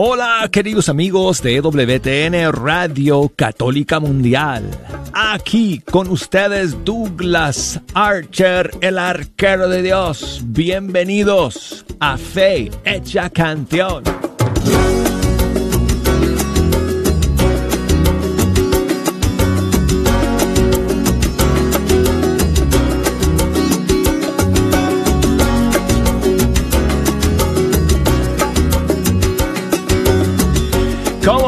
Hola queridos amigos de WTN Radio Católica Mundial. Aquí con ustedes Douglas Archer, el arquero de Dios. Bienvenidos a Fe Hecha Canción.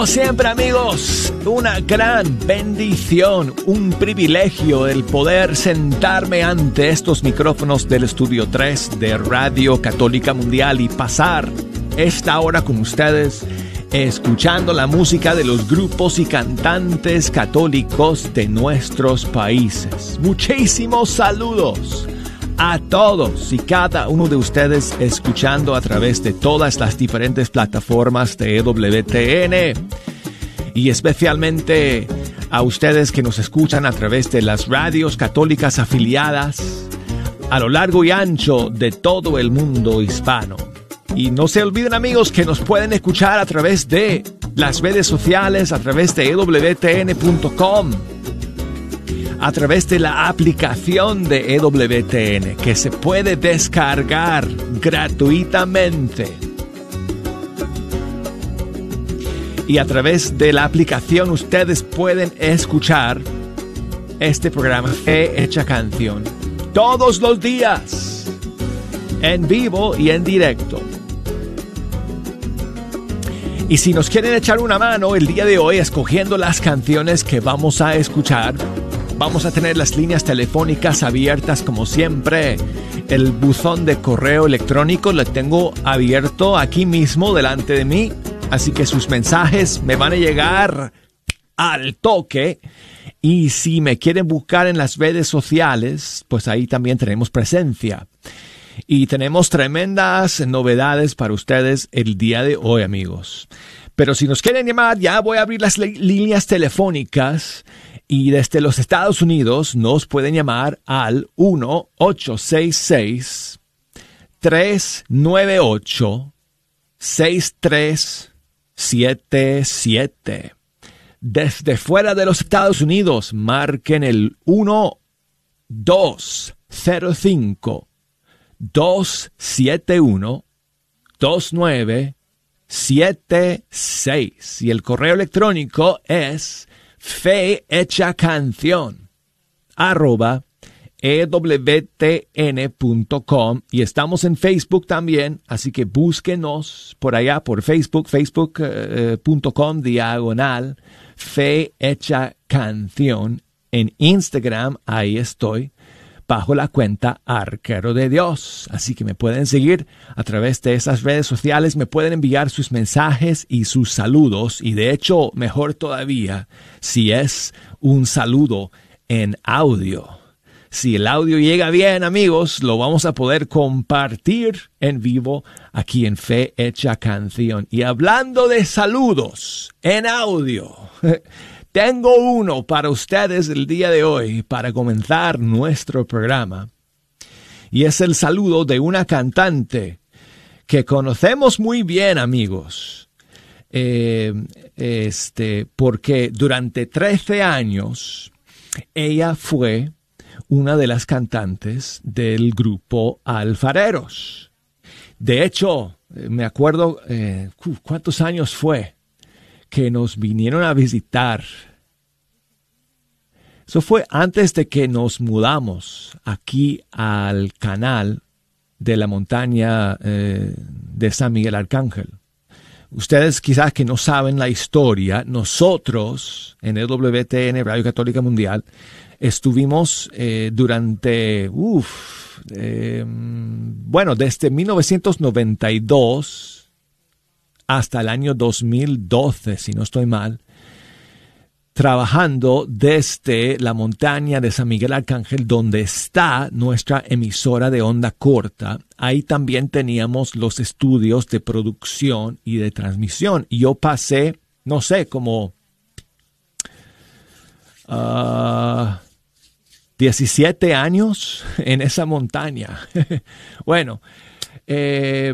Como siempre amigos, una gran bendición, un privilegio el poder sentarme ante estos micrófonos del Estudio 3 de Radio Católica Mundial y pasar esta hora con ustedes escuchando la música de los grupos y cantantes católicos de nuestros países. Muchísimos saludos a todos y cada uno de ustedes escuchando a través de todas las diferentes plataformas de EWTN y especialmente a ustedes que nos escuchan a través de las radios católicas afiliadas a lo largo y ancho de todo el mundo hispano. Y no se olviden amigos que nos pueden escuchar a través de las redes sociales, a través de ewtn.com a través de la aplicación de EWTN que se puede descargar gratuitamente. Y a través de la aplicación ustedes pueden escuchar este programa Fe Hecha Canción todos los días, en vivo y en directo. Y si nos quieren echar una mano el día de hoy escogiendo las canciones que vamos a escuchar, Vamos a tener las líneas telefónicas abiertas como siempre. El buzón de correo electrónico lo tengo abierto aquí mismo delante de mí. Así que sus mensajes me van a llegar al toque. Y si me quieren buscar en las redes sociales, pues ahí también tenemos presencia. Y tenemos tremendas novedades para ustedes el día de hoy, amigos. Pero si nos quieren llamar, ya voy a abrir las líneas telefónicas y desde los Estados Unidos nos pueden llamar al 1-866-398-6377. Desde fuera de los Estados Unidos, marquen el 1205 271 2976 y el correo electrónico es fe hecha canción. Arroba ewtn.com y estamos en Facebook también, así que búsquenos por allá por Facebook, facebook.com diagonal fe hecha canción. En Instagram, ahí estoy bajo la cuenta Arquero de Dios. Así que me pueden seguir a través de esas redes sociales, me pueden enviar sus mensajes y sus saludos y de hecho, mejor todavía, si es un saludo en audio. Si el audio llega bien, amigos, lo vamos a poder compartir en vivo aquí en Fe Hecha Canción. Y hablando de saludos en audio, Tengo uno para ustedes el día de hoy para comenzar nuestro programa. Y es el saludo de una cantante que conocemos muy bien, amigos. Eh, este, porque durante 13 años ella fue una de las cantantes del grupo Alfareros. De hecho, eh, me acuerdo, eh, ¿cuántos años fue? Que nos vinieron a visitar. Eso fue antes de que nos mudamos aquí al canal de la montaña eh, de San Miguel Arcángel. Ustedes quizás que no saben la historia, nosotros en el WTN, Radio Católica Mundial, estuvimos eh, durante, uff, eh, bueno, desde 1992 hasta el año 2012, si no estoy mal, trabajando desde la montaña de San Miguel Arcángel, donde está nuestra emisora de onda corta. Ahí también teníamos los estudios de producción y de transmisión. Y yo pasé, no sé, como 17 ah, años en esa montaña. bueno, eh,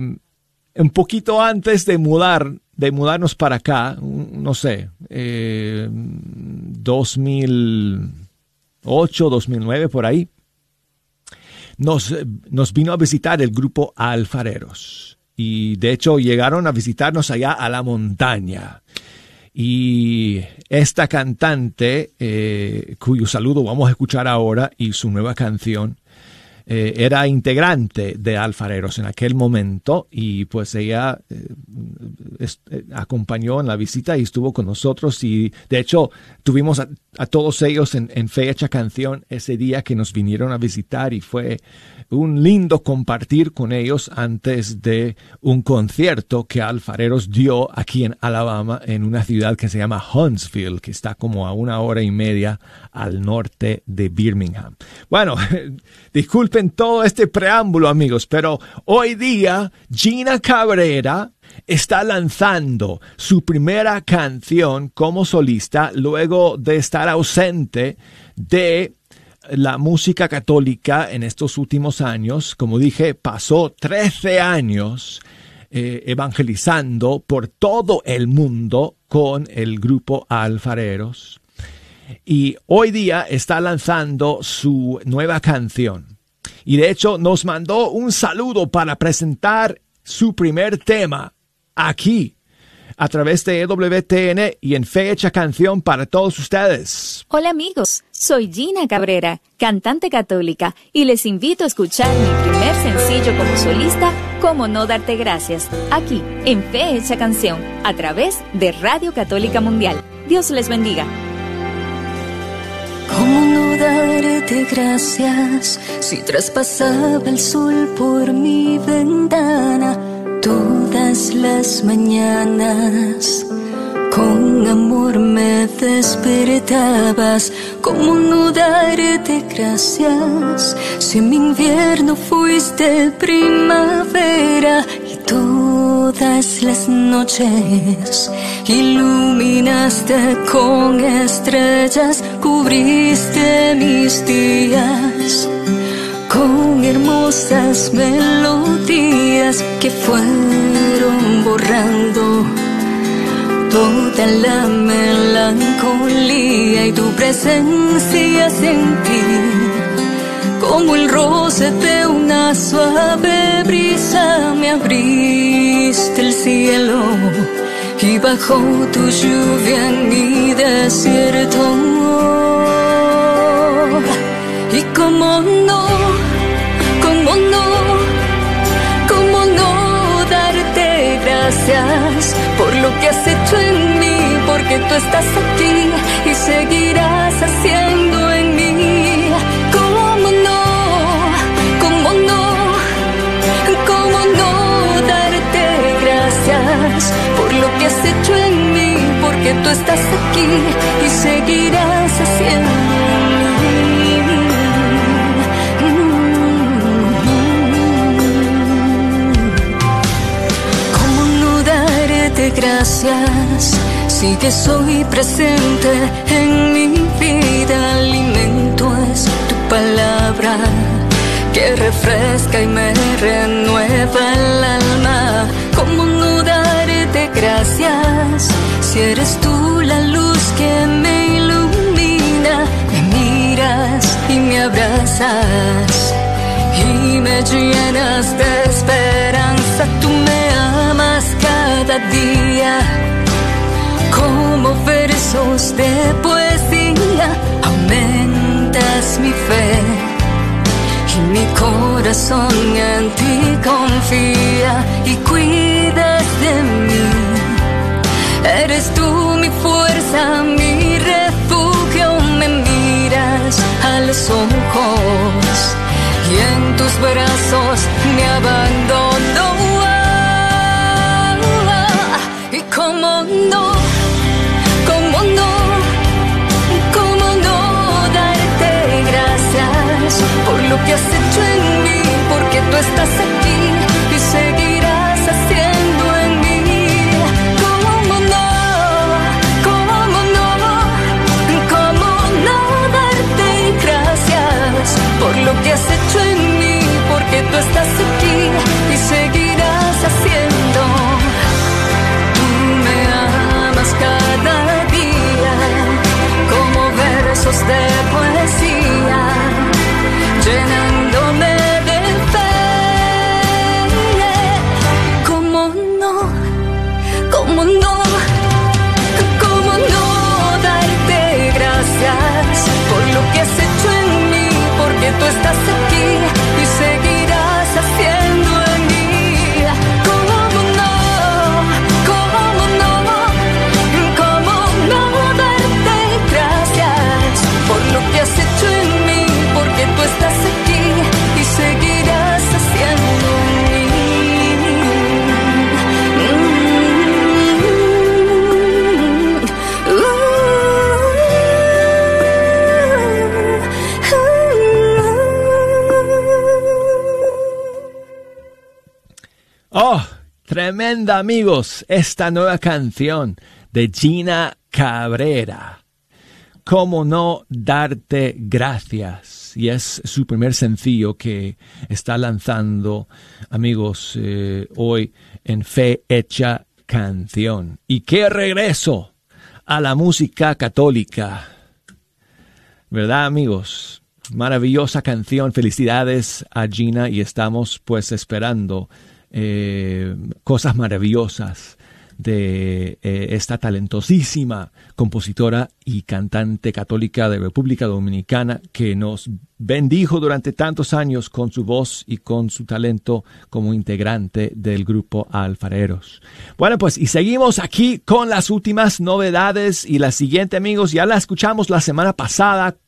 un poquito antes de mudar, de mudarnos para acá, no sé, 2008, 2009, por ahí, nos, nos vino a visitar el grupo Alfareros. Y de hecho llegaron a visitarnos allá a la montaña. Y esta cantante, eh, cuyo saludo vamos a escuchar ahora, y su nueva canción, eh, era integrante de Alfareros en aquel momento y pues ella eh, eh, acompañó en la visita y estuvo con nosotros y de hecho tuvimos a, todos ellos en, en, fecha canción ese día que nos vinieron a visitar y fue un lindo compartir con ellos antes de un concierto que Alfareros dio aquí en Alabama, en una ciudad que se llama Huntsville, que está como a una hora y media al norte de Birmingham. Bueno, disculpen todo este preámbulo amigos, pero hoy día Gina Cabrera está lanzando su primera canción como solista luego de estar ausente de la música católica en estos últimos años, como dije, pasó 13 años eh, evangelizando por todo el mundo con el grupo Alfareros. Y hoy día está lanzando su nueva canción. Y de hecho nos mandó un saludo para presentar su primer tema aquí a través de EWTN y en Fecha Canción para todos ustedes. Hola amigos, soy Gina Cabrera, cantante católica, y les invito a escuchar mi primer sencillo como solista, Cómo no darte gracias, aquí en Fecha Canción, a través de Radio Católica Mundial. Dios les bendiga. ¿Cómo no darte gracias si traspasaba el sol por mi ventana? Todas las mañanas. Con amor me despertabas, como no darte gracias? Si mi invierno fuiste primavera y todas las noches iluminaste con estrellas, cubriste mis días con hermosas melodías que fueron borrando toda la melancolía y tu presencia sentí como el roce de una suave brisa me abriste el cielo y bajó tu lluvia en mi desierto. Y como no gracias por lo que has hecho en mí, porque tú estás aquí y seguirás haciendo en mí. ¿Cómo no? ¿Cómo no? ¿Cómo no darte gracias por lo que has hecho en mí, porque tú estás aquí y seguirás haciendo gracias si que soy presente en mi vida. Alimento es tu palabra que refresca y me renueva el alma. ¿Cómo no darte gracias si eres tú la luz que me ilumina? Me miras y me abrazas y me llenas de esperanza. Tú me amas cada día como versos de poesía. Aumentas mi fe y mi corazón en ti confía y cuidas de mí. Eres tú mi fuerza, mi refugio, me miras a los ojos y en tus brazos me abandono. there. Tremenda amigos, esta nueva canción de Gina Cabrera. ¿Cómo no darte gracias? Y es su primer sencillo que está lanzando, amigos, eh, hoy en Fe Hecha Canción. Y qué regreso a la música católica. ¿Verdad, amigos? Maravillosa canción. Felicidades a Gina y estamos pues esperando eh, cosas maravillosas de eh, esta talentosísima compositora y cantante católica de República Dominicana que nos bendijo durante tantos años con su voz y con su talento como integrante del grupo Alfareros. Bueno, pues y seguimos aquí con las últimas novedades y la siguiente amigos, ya la escuchamos la semana pasada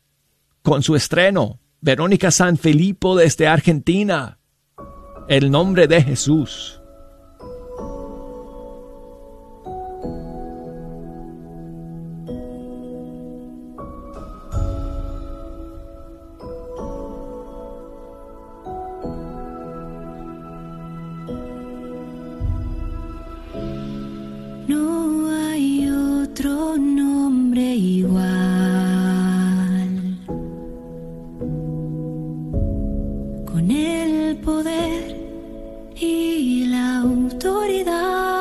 con su estreno, Verónica San Felipo desde Argentina el nombre de Jesús. No hay otro nombre igual. Con el poder y la autoridad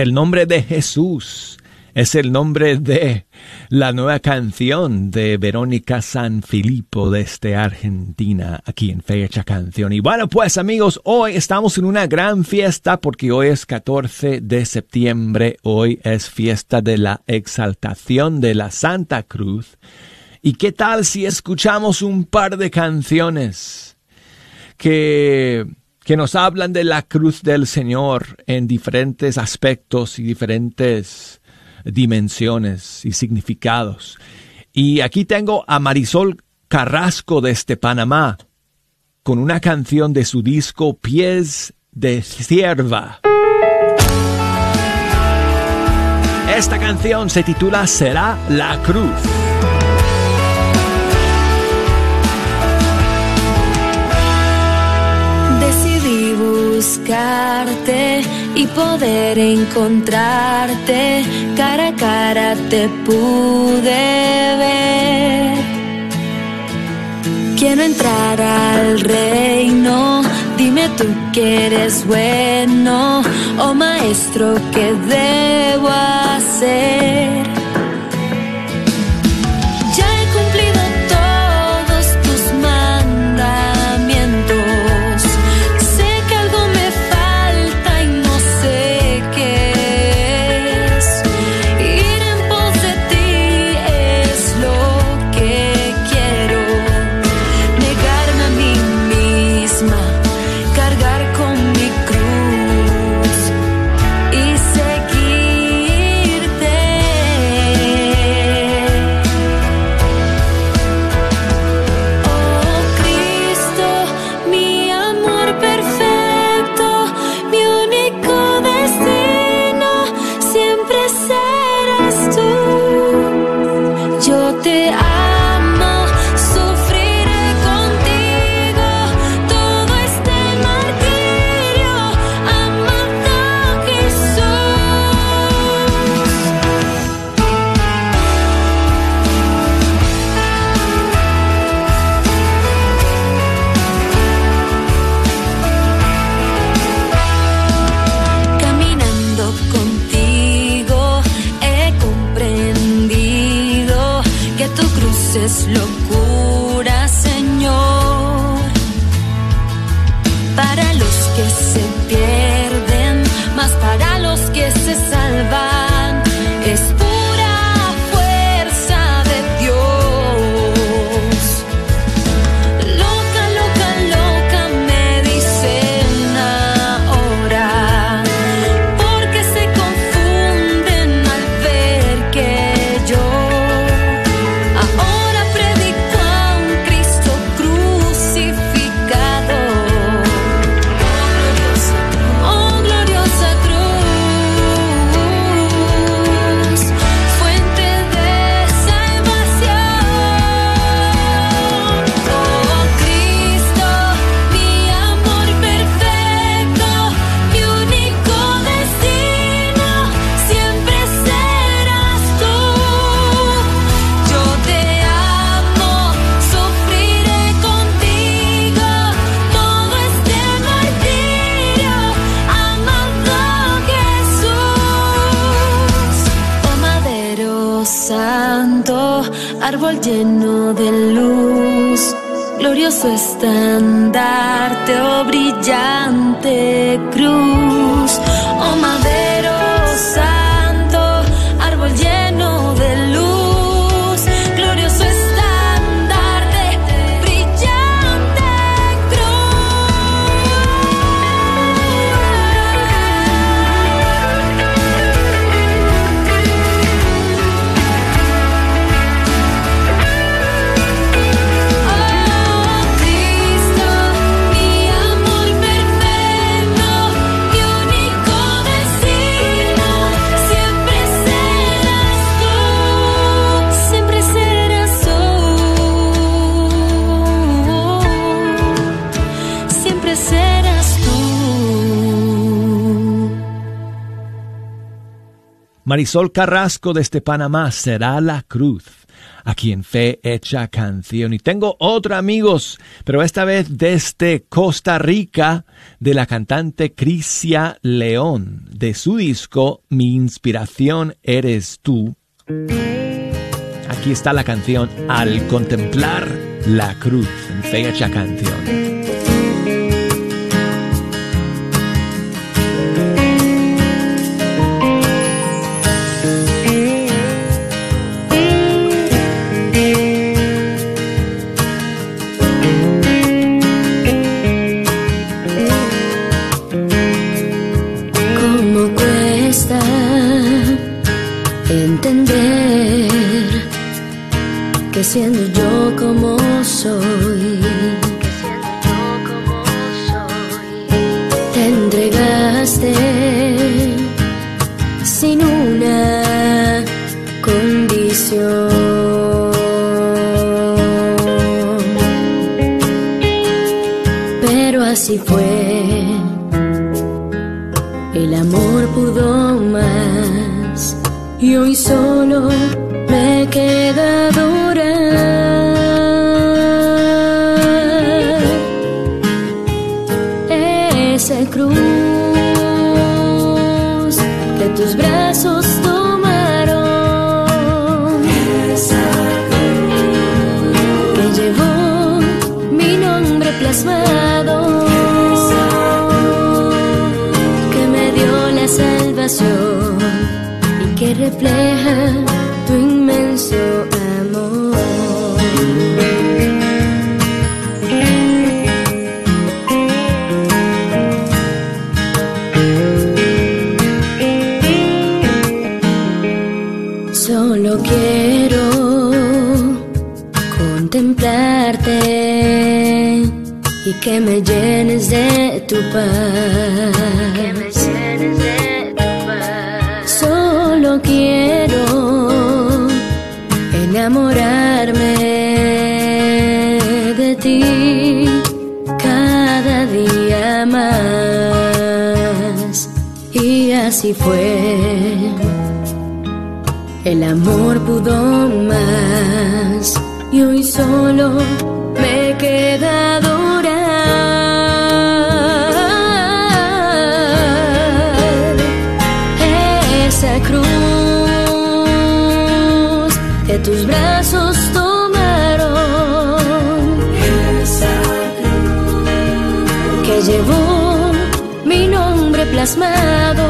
el nombre de Jesús es el nombre de la nueva canción de Verónica San Filippo desde Argentina, aquí en Fecha Canción. Y bueno, pues amigos, hoy estamos en una gran fiesta porque hoy es 14 de septiembre, hoy es fiesta de la exaltación de la Santa Cruz. ¿Y qué tal si escuchamos un par de canciones que que nos hablan de la cruz del Señor en diferentes aspectos y diferentes dimensiones y significados. Y aquí tengo a Marisol Carrasco desde Panamá con una canción de su disco Pies de Cierva. Esta canción se titula Será la Cruz. Buscarte y poder encontrarte. Cara a cara te pude ver. Quiero entrar al reino. Dime tú que eres bueno, oh maestro, ¿qué debo hacer? lleno de luz, glorioso estándar. Marisol Carrasco desde Panamá será la cruz. aquí en Fe Hecha Canción. Y tengo otro amigos, pero esta vez desde Costa Rica, de la cantante Crisia León, de su disco Mi inspiración eres tú. Aquí está la canción Al contemplar la cruz en Fe Hecha Canción. Así fue. El amor pudo más y hoy solo me he quedado tus brazos tomaron que llevó mi nombre plasmado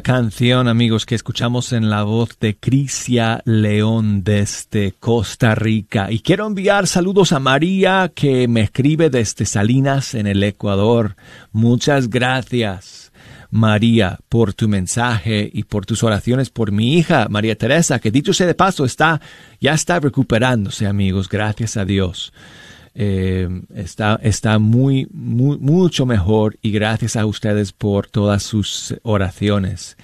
Canción, amigos, que escuchamos en la voz de Crisia León desde Costa Rica. Y quiero enviar saludos a María, que me escribe desde Salinas, en el Ecuador. Muchas gracias, María, por tu mensaje y por tus oraciones por mi hija, María Teresa, que dicho sea de paso, está, ya está recuperándose, amigos, gracias a Dios. Eh, está, está muy, mucho mejor y gracias a ustedes por todas sus oraciones.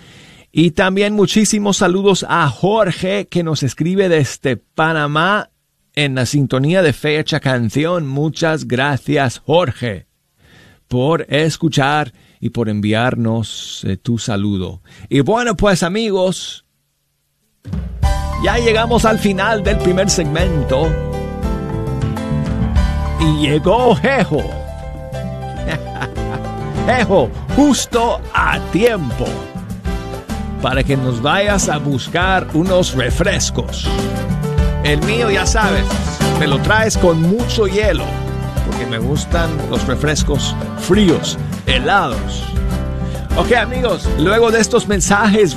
Y también muchísimos saludos a Jorge que nos escribe desde Panamá en la sintonía de fecha canción. Muchas gracias Jorge por escuchar y por enviarnos eh, tu saludo. Y bueno pues amigos, ya llegamos al final del primer segmento y llegó Jejo. Jejo, justo a tiempo. Para que nos vayas a buscar unos refrescos. El mío, ya sabes, me lo traes con mucho hielo. Porque que me gustan los refrescos fríos, helados. Ok amigos, luego de estos mensajes...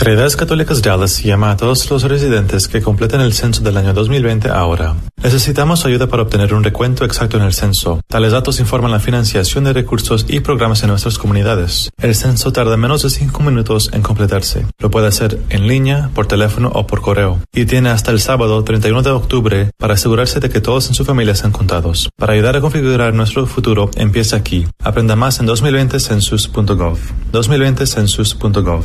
Caridades Católicas Dallas llama a todos los residentes que completen el censo del año 2020 ahora. Necesitamos ayuda para obtener un recuento exacto en el censo. Tales datos informan la financiación de recursos y programas en nuestras comunidades. El censo tarda menos de 5 minutos en completarse. Lo puede hacer en línea, por teléfono o por correo. Y tiene hasta el sábado 31 de octubre para asegurarse de que todos en su familia sean contados. Para ayudar a configurar nuestro futuro, empieza aquí. Aprenda más en 2020census.gov. 2020census.gov.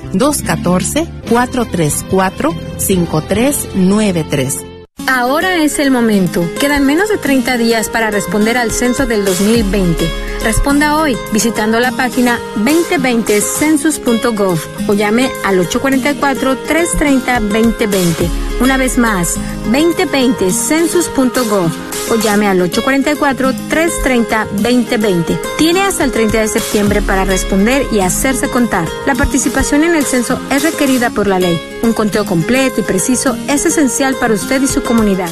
214-434-5393. Ahora es el momento. Quedan menos de 30 días para responder al censo del 2020. Responda hoy visitando la página 2020census.gov o llame al 844-330-2020. Una vez más, 2020census.gov o llame al 844-330-2020. Tiene hasta el 30 de septiembre para responder y hacerse contar. La participación en el censo es requerida por la ley. Un conteo completo y preciso es esencial para usted y su comunidad.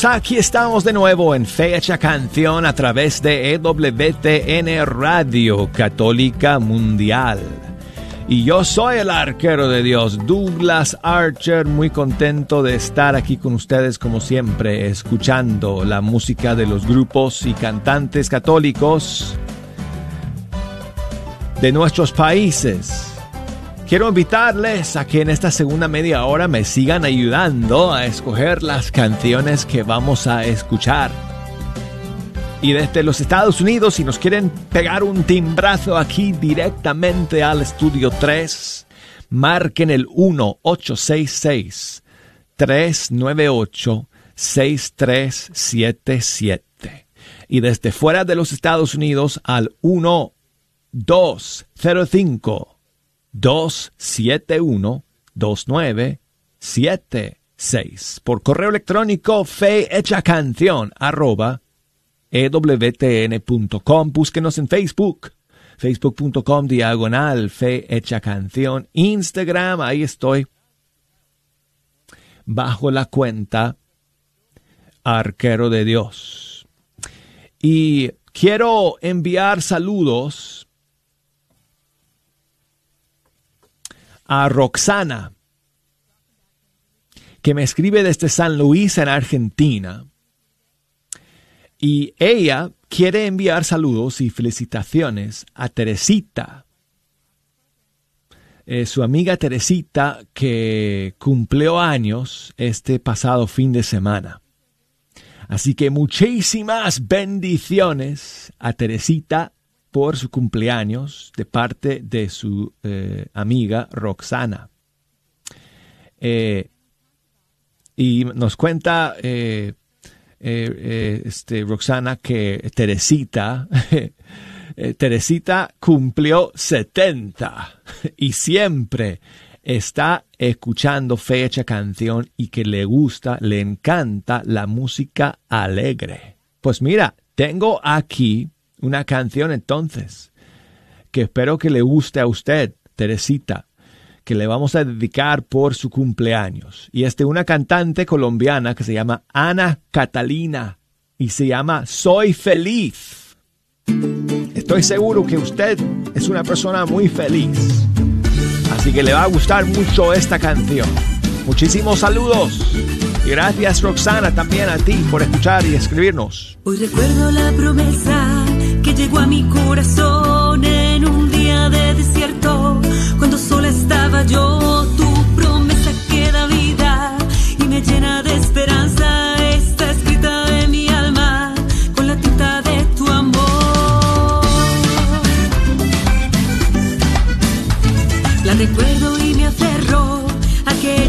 Amigos, aquí estamos de nuevo en Fecha Canción a través de EWTN Radio Católica Mundial. Y yo soy el arquero de Dios, Douglas Archer, muy contento de estar aquí con ustedes como siempre, escuchando la música de los grupos y cantantes católicos de nuestros países. Quiero invitarles a que en esta segunda media hora me sigan ayudando a escoger las canciones que vamos a escuchar. Y desde los Estados Unidos, si nos quieren pegar un timbrazo aquí directamente al estudio 3, marquen el 1-866-398-6377. Y desde fuera de los Estados Unidos al 1 205 271-2976. Por correo electrónico fe hecha canción arroba ewtn.com. Búsquenos en Facebook. Facebook.com diagonal fe hecha canción. Instagram, ahí estoy. Bajo la cuenta Arquero de Dios. Y quiero enviar saludos a Roxana, que me escribe desde San Luis, en Argentina. Y ella quiere enviar saludos y felicitaciones a Teresita, eh, su amiga Teresita, que cumplió años este pasado fin de semana. Así que muchísimas bendiciones a Teresita por su cumpleaños de parte de su eh, amiga Roxana. Eh, y nos cuenta este, Roxana que Teresita Eh, Teresita cumplió 70 y siempre está escuchando fecha canción y que le gusta, le encanta la música alegre. Pues mira, tengo aquí una canción entonces que espero que le guste a usted, Teresita, que le vamos a dedicar por su cumpleaños. Y es de una cantante colombiana que se llama Ana Catalina y se llama Soy Feliz. Estoy seguro que usted es una persona muy feliz. Así que le va a gustar mucho esta canción. Muchísimos saludos. Y gracias Roxana también a ti por escuchar y escribirnos. Hoy recuerdo la promesa llegó a mi corazón en un día de desierto, cuando sola estaba yo, tu promesa que da vida y me llena de esperanza. Está escrita en mi alma con la tinta de tu amor. La recuerdo y me aferro a que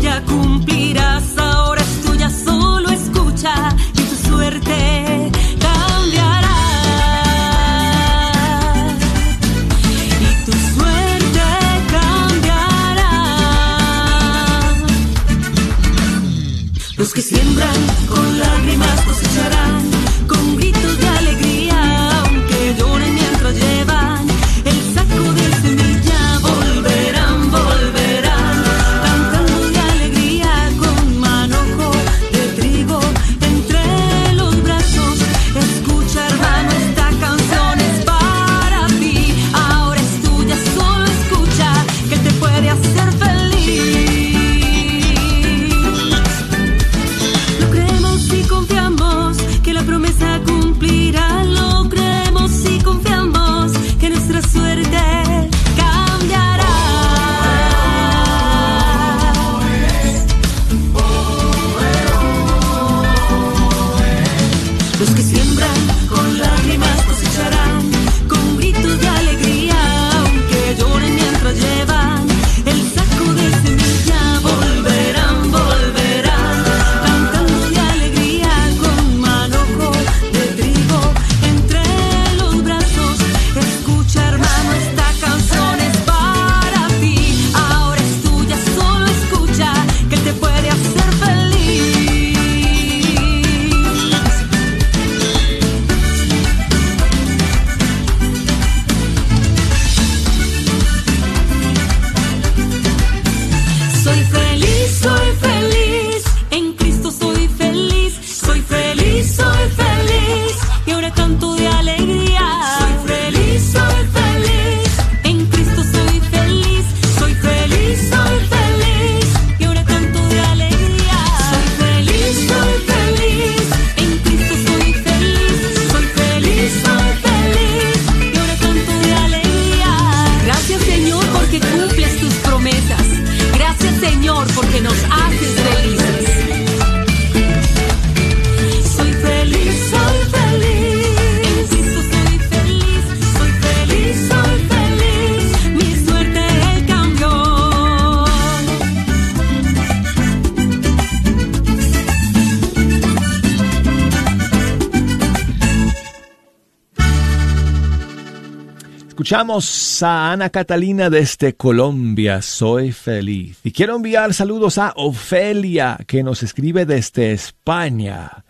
Escuchamos a Ana Catalina desde Colombia, soy feliz. Y quiero enviar saludos a Ofelia, que nos escribe desde España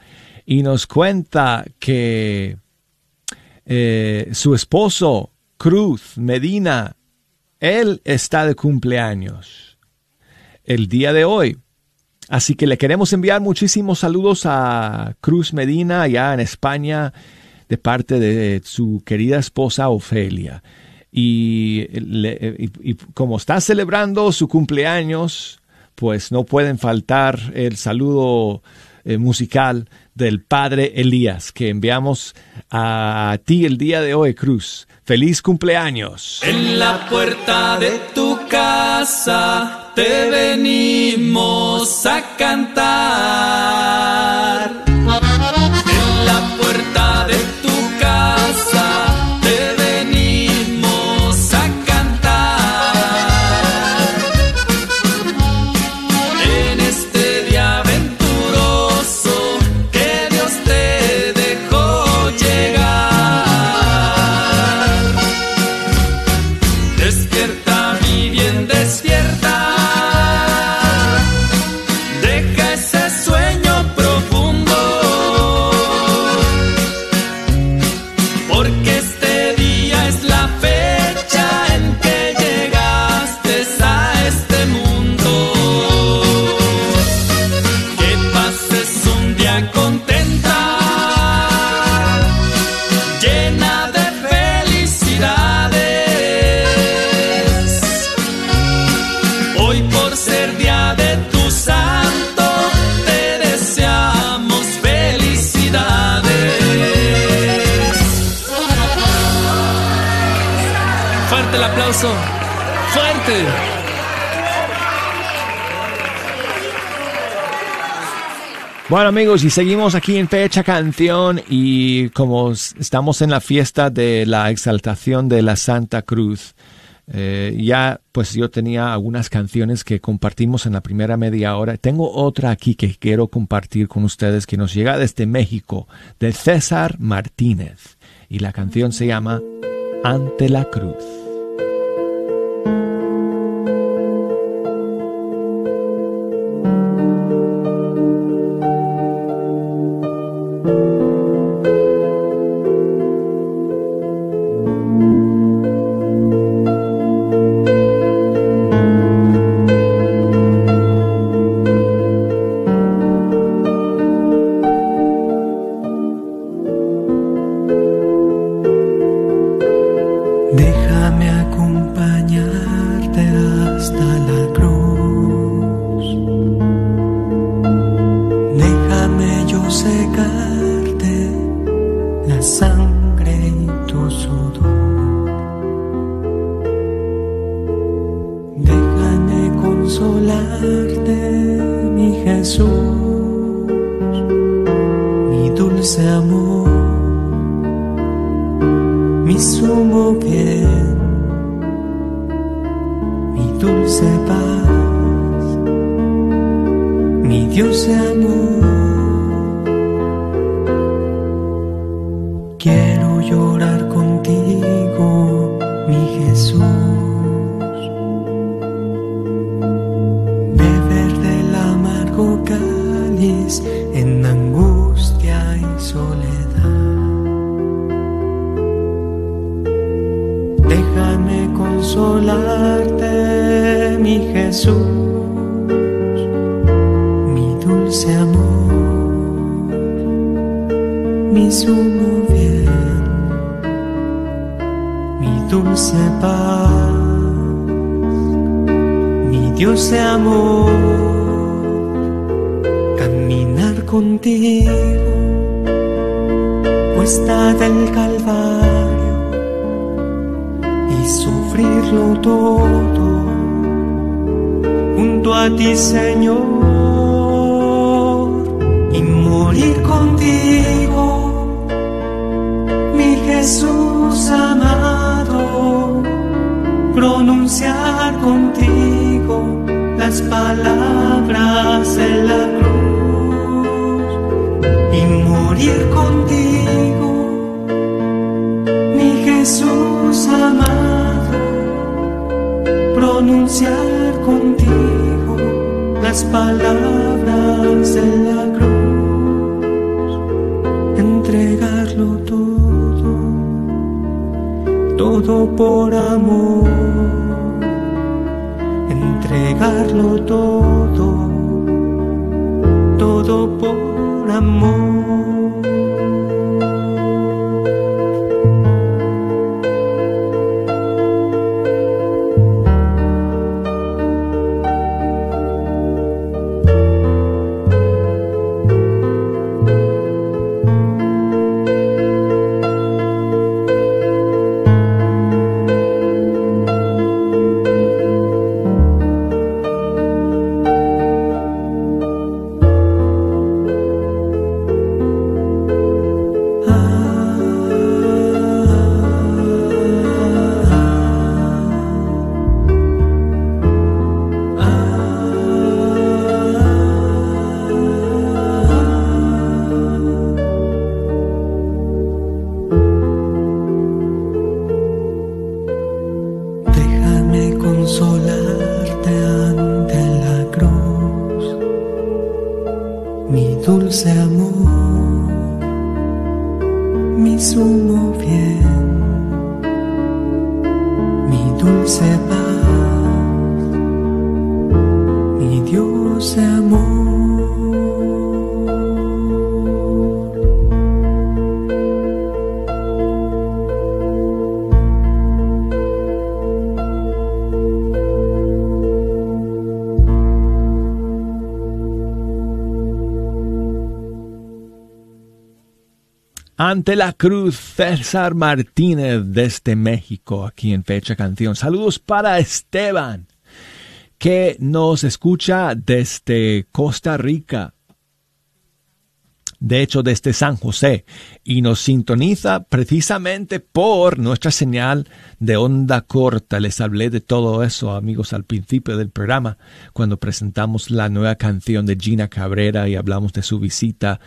y nos cuenta que eh, su esposo, Cruz Medina, él está de cumpleaños el día de hoy. Así que le queremos enviar muchísimos saludos a Cruz Medina allá en España de parte de su querida esposa Ofelia. Y, como está celebrando su cumpleaños, pues no pueden faltar el saludo eh, musical del Padre Elías que enviamos a ti el día de hoy, Cruz. Feliz cumpleaños. En la puerta de tu casa te venimos a cantar. Y seguimos aquí en Fecha Canción y como estamos en la fiesta de la exaltación de la Santa Cruz, eh, ya pues yo tenía algunas canciones que compartimos en la primera media hora. Tengo otra aquí que quiero compartir con ustedes que nos llega desde México, de César Martínez. Y la canción se llama Ante la Cruz. Pronunciar contigo las palabras de la cruz y morir contigo mi Jesús amado, pronunciar contigo las palabras de la cruz, entregarlo todo, todo por amor, entregarlo todo, todo por amor. Ante la cruz, César Martínez desde México, aquí en Fecha Canción. Saludos para Esteban, que nos escucha desde Costa Rica. De hecho, desde San José, y nos sintoniza precisamente por nuestra señal de onda corta. Les hablé de todo eso, amigos, al principio del programa, cuando presentamos la nueva canción de Gina Cabrera y hablamos de su visita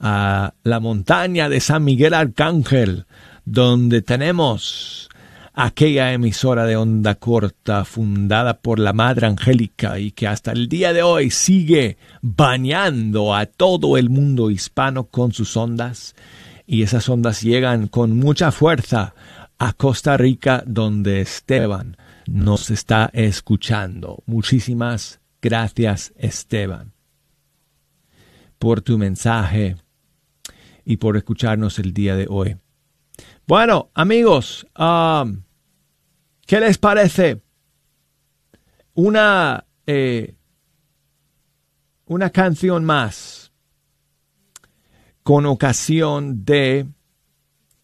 a la montaña de San Miguel Arcángel, donde tenemos aquella emisora de onda corta fundada por la Madre Angélica y que hasta el día de hoy sigue bañando a todo el mundo hispano con sus ondas. Y esas ondas llegan con mucha fuerza a Costa Rica, donde Esteban nos está escuchando. Muchísimas gracias, Esteban, por tu mensaje y por escucharnos el día de hoy. Bueno, amigos, um, ¿qué les parece? Una, eh, una canción más con ocasión de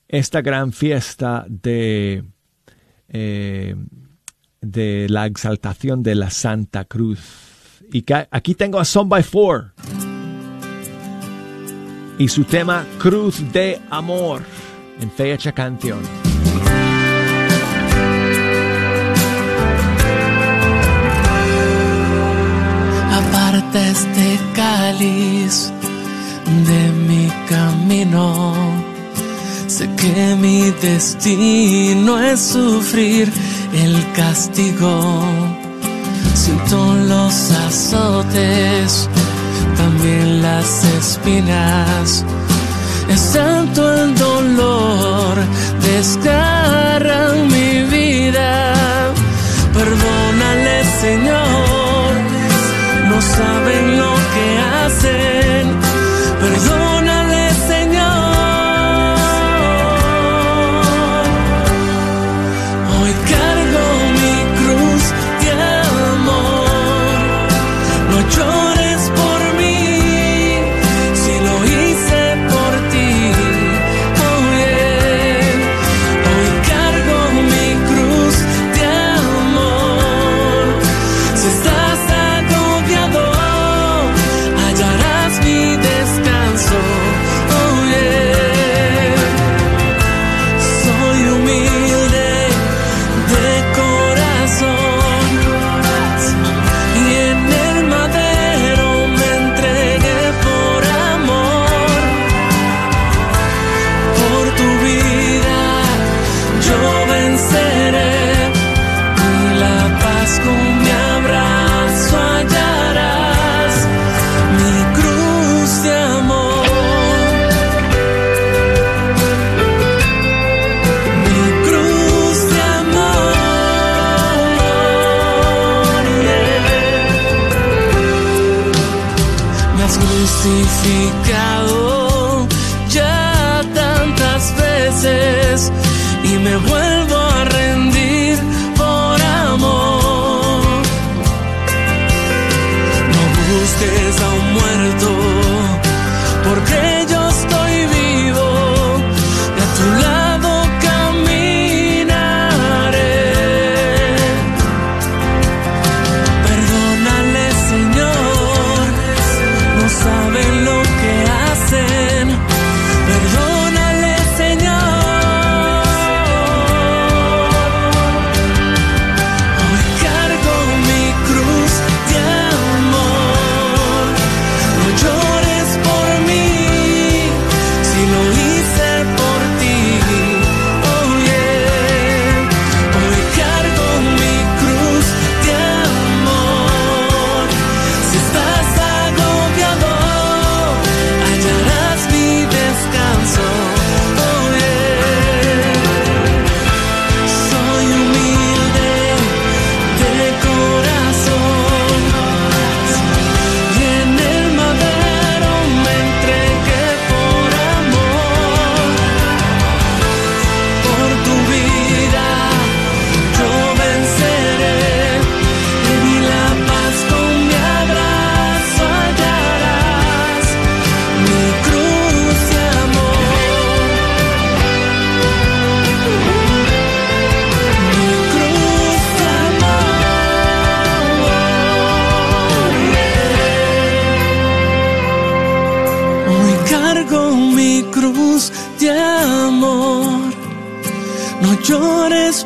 esta gran fiesta de, eh, de la exaltación de la Santa Cruz. Y aquí tengo a Son by Four y su tema Cruz de Amor en fecha canción. Aparta este cáliz de mi camino. Sé que mi destino es sufrir el castigo. Siento los azotes también las espinas. Es tanto el dolor, desgarran mi vida. Perdónale, Señor, no saben lo que hacen. Perdónale, crucificado ya tantas veces y me vuelvo a rendir por amor. No busques a un muerto,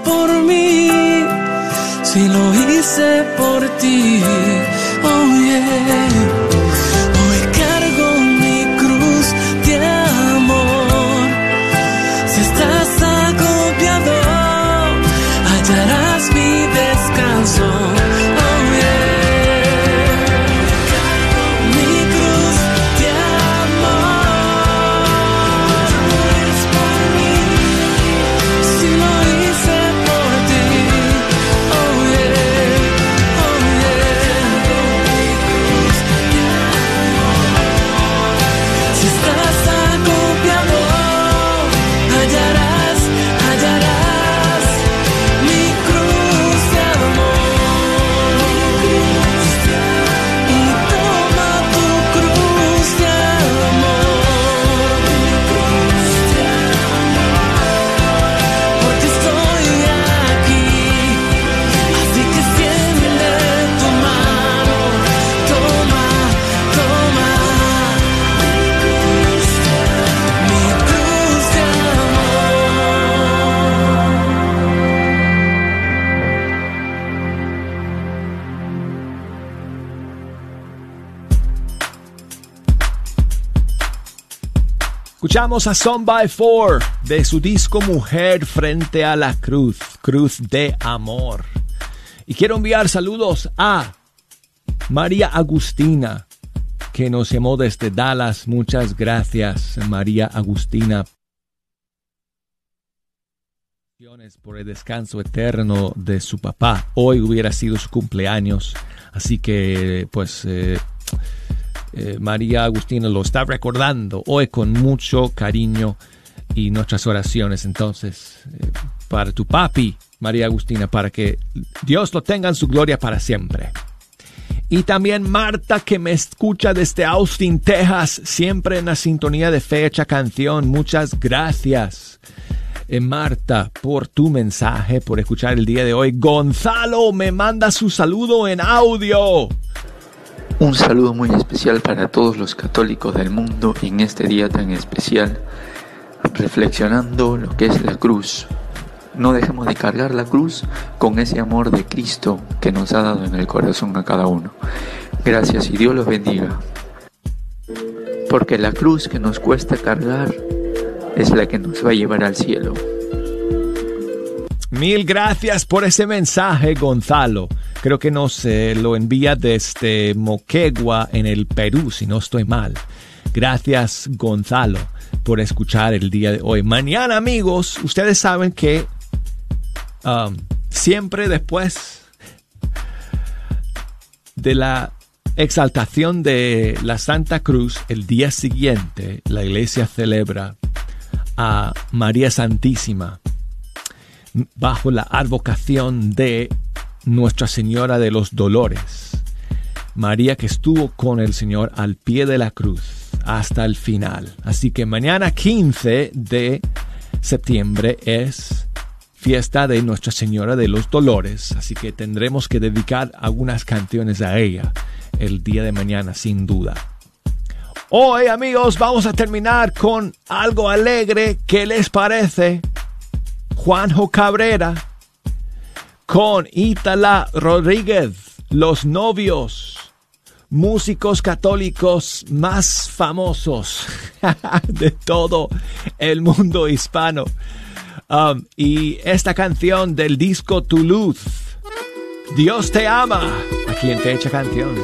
por mí, si lo hice por ti, oh yeah. Escuchamos a Son by Four de su disco Mujer frente a la cruz, cruz de amor. Y quiero enviar saludos a María Agustina, que nos llamó desde Dallas. Muchas gracias, María Agustina, por el descanso eterno de su papá. Hoy hubiera sido su cumpleaños, así que pues eh, eh, María Agustina lo está recordando hoy con mucho cariño y nuestras oraciones. Entonces, eh, para tu papi, María Agustina, para que Dios lo tenga en su gloria para siempre. Y también Marta, que me escucha desde Austin, Texas, siempre en la sintonía de fecha canción. Muchas gracias, eh, Marta, por tu mensaje, por escuchar el día de hoy. Gonzalo me manda su saludo en audio. Un saludo muy especial para todos los católicos del mundo en este día tan especial, reflexionando lo que es la cruz. No dejemos de cargar la cruz con ese amor de Cristo que nos ha dado en el corazón a cada uno. Gracias y Dios los bendiga. Porque la cruz que nos cuesta cargar es la que nos va a llevar al cielo. Mil gracias por ese mensaje, Gonzalo. Creo que nos eh, lo envía desde Moquegua, en el Perú, si no estoy mal. Gracias, Gonzalo, por escuchar el día de hoy. Mañana, amigos, ustedes saben que um, siempre después de la exaltación de la Santa Cruz, el día siguiente, la iglesia celebra a María Santísima bajo la advocación de Nuestra Señora de los Dolores. María que estuvo con el Señor al pie de la cruz hasta el final. Así que mañana 15 de septiembre es fiesta de Nuestra Señora de los Dolores. Así que tendremos que dedicar algunas canciones a ella el día de mañana sin duda. Hoy amigos vamos a terminar con algo alegre. ¿Qué les parece? Juanjo Cabrera con Itala Rodríguez, los novios, músicos católicos más famosos de todo el mundo hispano. Um, y esta canción del disco Tu Luz, Dios te ama, aquí en Fecha Canción.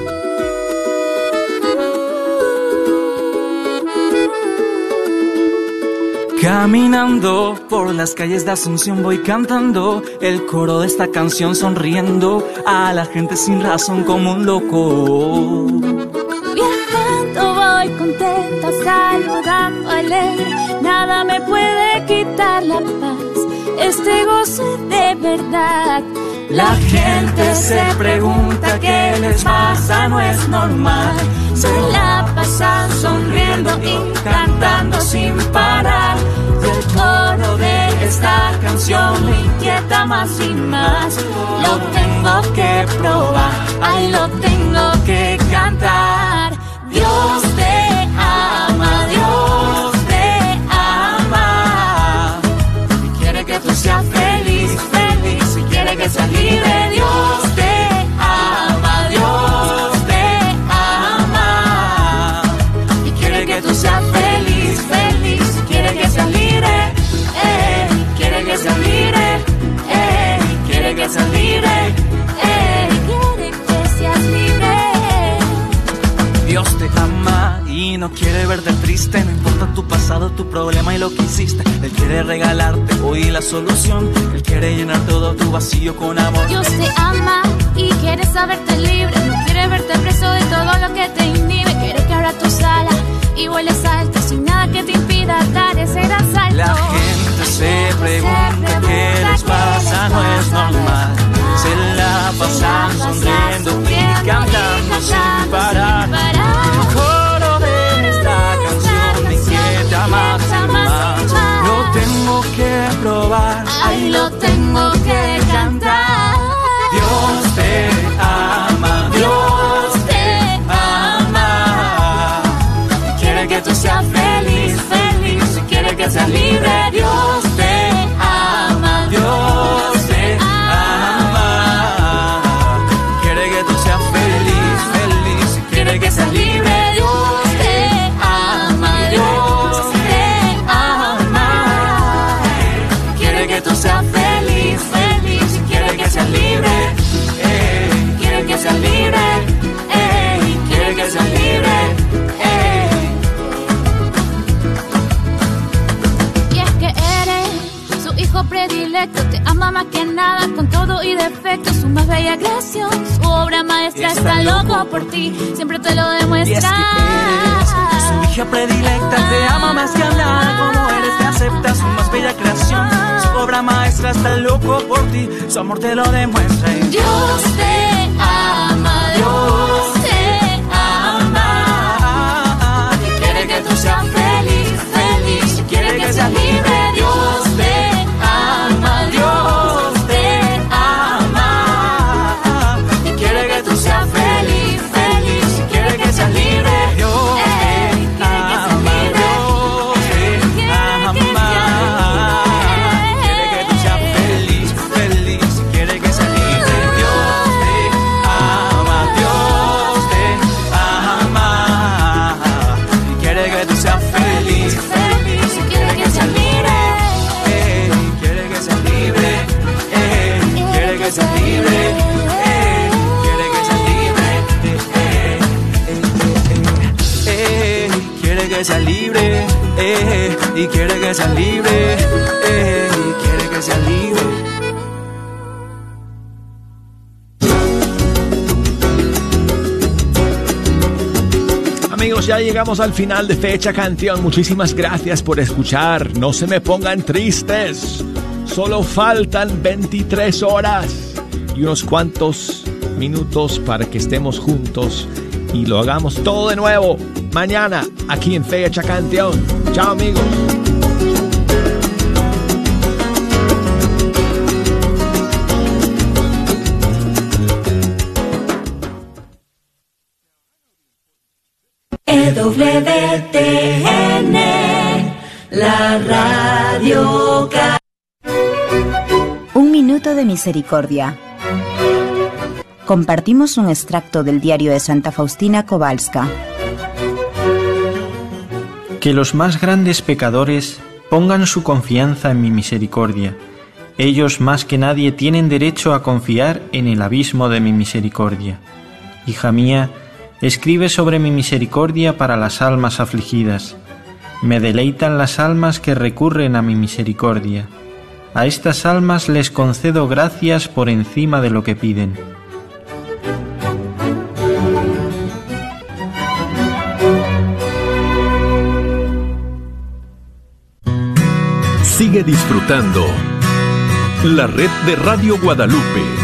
Caminando por las calles de Asunción voy cantando el coro de esta canción sonriendo a la gente sin razón como un loco. Viajando voy contenta, saludando alegre, nada me puede quitar la paz, este gozo de verdad. La gente se pregunta qué les pasa, no es normal. Se la pasan sonriendo y cantando sin parar. El coro de esta canción me inquieta más y más. Lo tengo que probar, ay, lo tengo que cantar. Dios te ama, eres libre, Dios te ama, Dios te ama. Y quiere que tú seas feliz, feliz, quiere que seas libre, quiere que seas libre, eh, quiere que seas. No quiere verte triste, no importa tu pasado, tu problema y lo que hiciste. Él quiere regalarte hoy la solución. Él quiere llenar todo tu vacío con amor. Dios te ama y quiere saberte libre. No quiere verte preso de todo lo que te inhibe. Quiere que abra tus alas y vueles alto sin nada que te impida dar ese gran salto. La gente se pregunta qué les pasa, no es normal. Se la pasan sonriendo y cantando sin parar. Quiere que nada, con todo y defecto, su más bella creación, su obra maestra está loco por ti, siempre te lo es demuestra. que eres su hija predilecta, te ama más que nada. Como eres, te acepta su más bella creación. Su obra maestra está loco por ti, su amor te lo demuestra. Y Dios te que libre. eh, quiere que seas libre. Amigos, ya llegamos al final de Fecha Canción. Muchísimas gracias por escuchar. No se me pongan tristes. Solo faltan 23 horas y unos cuantos minutos para que estemos juntos y lo hagamos todo de nuevo mañana aquí en Fecha Canción. Chao amigos. EWTN, la radio Un minuto de misericordia. Compartimos un extracto del diario de Santa Faustina Kowalska. Que los más grandes pecadores pongan su confianza en mi misericordia. Ellos más que nadie tienen derecho a confiar en el abismo de mi misericordia. Hija mía, escribe sobre mi misericordia para las almas afligidas. Me deleitan las almas que recurren a mi misericordia. A estas almas les concedo gracias por encima de lo que piden. Sigue disfrutando la red de Radio Guadalupe.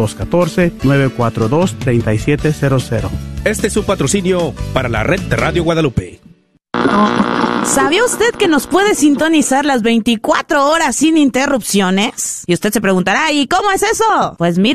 214-942-3700. Este es su patrocinio para la red de Radio Guadalupe. ¿Sabía usted que nos puede sintonizar las 24 horas sin interrupciones? Y usted se preguntará, ¿y cómo es eso? Pues mire,